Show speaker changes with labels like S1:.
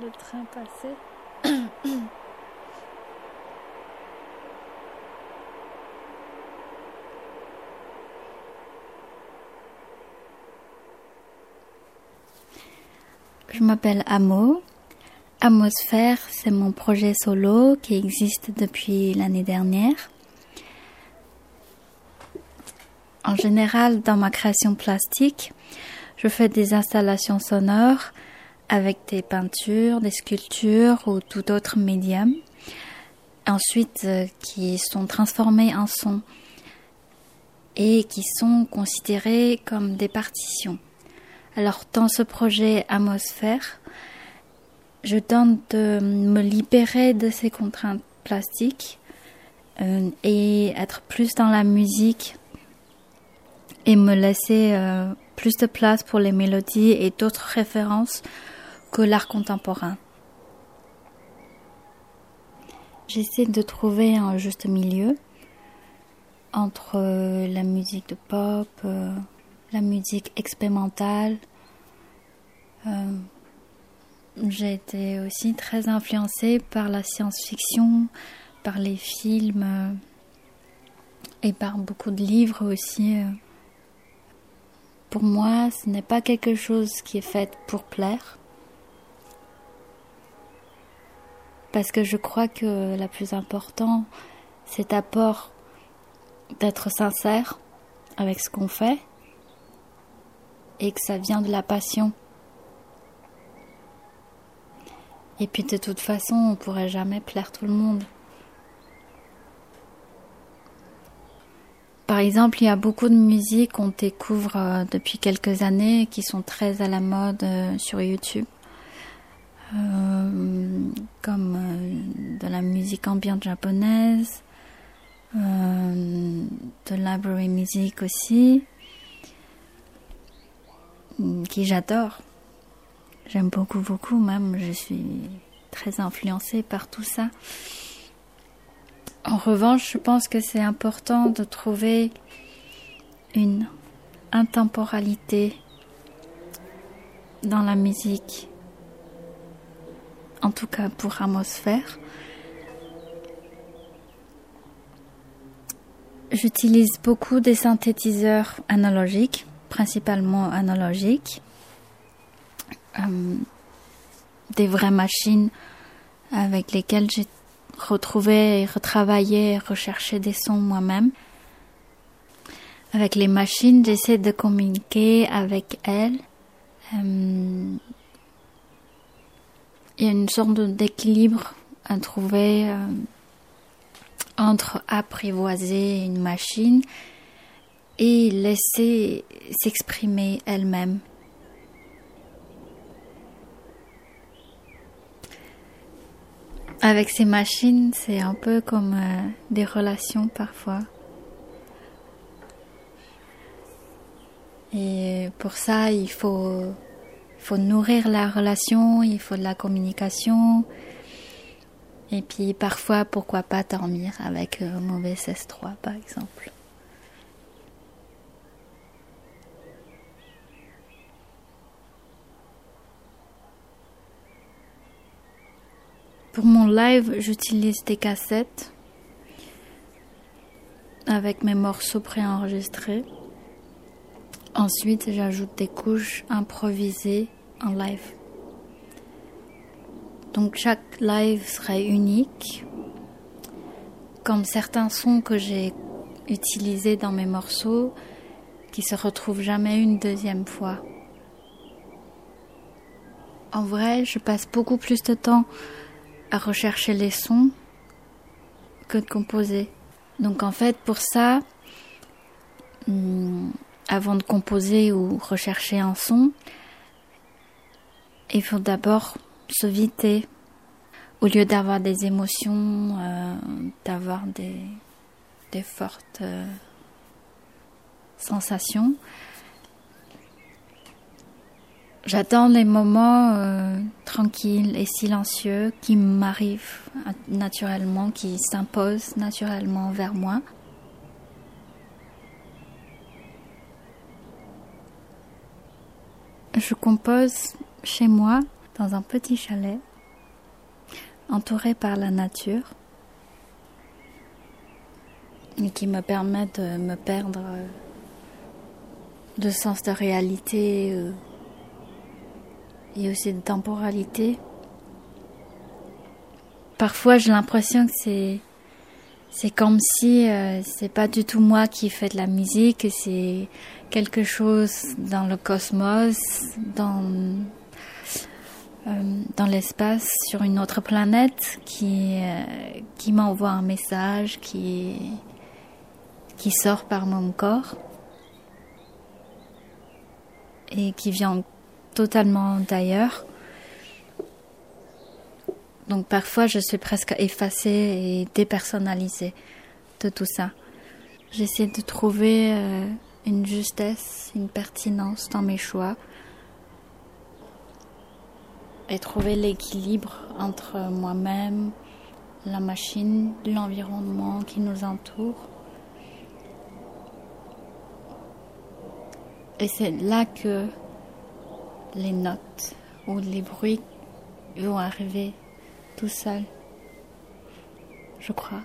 S1: le train passer. Je m'appelle Amo. Amosphère, c'est mon projet solo qui existe depuis l'année dernière. En général, dans ma création plastique, je fais des installations sonores avec des peintures, des sculptures ou tout autre médium. Ensuite, euh, qui sont transformées en son et qui sont considérées comme des partitions. Alors, dans ce projet Atmosphère, je tente de me libérer de ces contraintes plastiques euh, et être plus dans la musique et me laisser euh, plus de place pour les mélodies et d'autres références l'art contemporain. J'essaie de trouver un juste milieu entre euh, la musique de pop, euh, la musique expérimentale. Euh, j'ai été aussi très influencée par la science-fiction, par les films et par beaucoup de livres aussi. Pour moi, ce n'est pas quelque chose qui est fait pour plaire. Parce que je crois que la plus important, c'est d'abord d'être sincère avec ce qu'on fait et que ça vient de la passion. Et puis de toute façon, on ne pourrait jamais plaire tout le monde. Par exemple, il y a beaucoup de musiques qu'on découvre euh, depuis quelques années qui sont très à la mode euh, sur YouTube. Euh, comme de la musique ambiante japonaise, de library music aussi, qui j'adore. J'aime beaucoup, beaucoup même. Je suis très influencée par tout ça. En revanche, je pense que c'est important de trouver une intemporalité dans la musique, en tout cas pour Atmosphère. J'utilise beaucoup des synthétiseurs analogiques, principalement analogiques, euh, des vraies machines avec lesquelles j'ai retrouver et retravailler et rechercher des sons moi-même. Avec les machines, j'essaie de communiquer avec elles. Euh, il y a une sorte d'équilibre à trouver euh, entre apprivoiser une machine et laisser s'exprimer elle-même. Avec ces machines, c'est un peu comme euh, des relations parfois. Et pour ça, il faut, faut nourrir la relation, il faut de la communication. Et puis parfois, pourquoi pas dormir avec un mauvais S3 par exemple. Pour mon live, j'utilise des cassettes avec mes morceaux préenregistrés. Ensuite, j'ajoute des couches improvisées en live. Donc chaque live serait unique, comme certains sons que j'ai utilisés dans mes morceaux qui se retrouvent jamais une deuxième fois. En vrai, je passe beaucoup plus de temps à rechercher les sons que de composer. Donc en fait, pour ça, hmm, avant de composer ou rechercher un son, il faut d'abord se vider. Au lieu d'avoir des émotions, euh, d'avoir des, des fortes euh, sensations, J'attends les moments euh, tranquilles et silencieux qui m'arrivent naturellement, qui s'imposent naturellement vers moi. Je compose chez moi dans un petit chalet, entouré par la nature, et qui me permet de me perdre de sens de réalité euh, et aussi de temporalité. Parfois, j'ai l'impression que c'est c'est comme si euh, c'est pas du tout moi qui fais de la musique, c'est quelque chose dans le cosmos, dans euh, dans l'espace, sur une autre planète, qui euh, qui m'envoie un message, qui qui sort par mon corps et qui vient totalement d'ailleurs. Donc parfois je suis presque effacée et dépersonnalisée de tout ça. J'essaie de trouver euh, une justesse, une pertinence dans mes choix et trouver l'équilibre entre moi-même, la machine, l'environnement qui nous entoure. Et c'est là que les notes ou les bruits vont arriver tout seuls, je crois.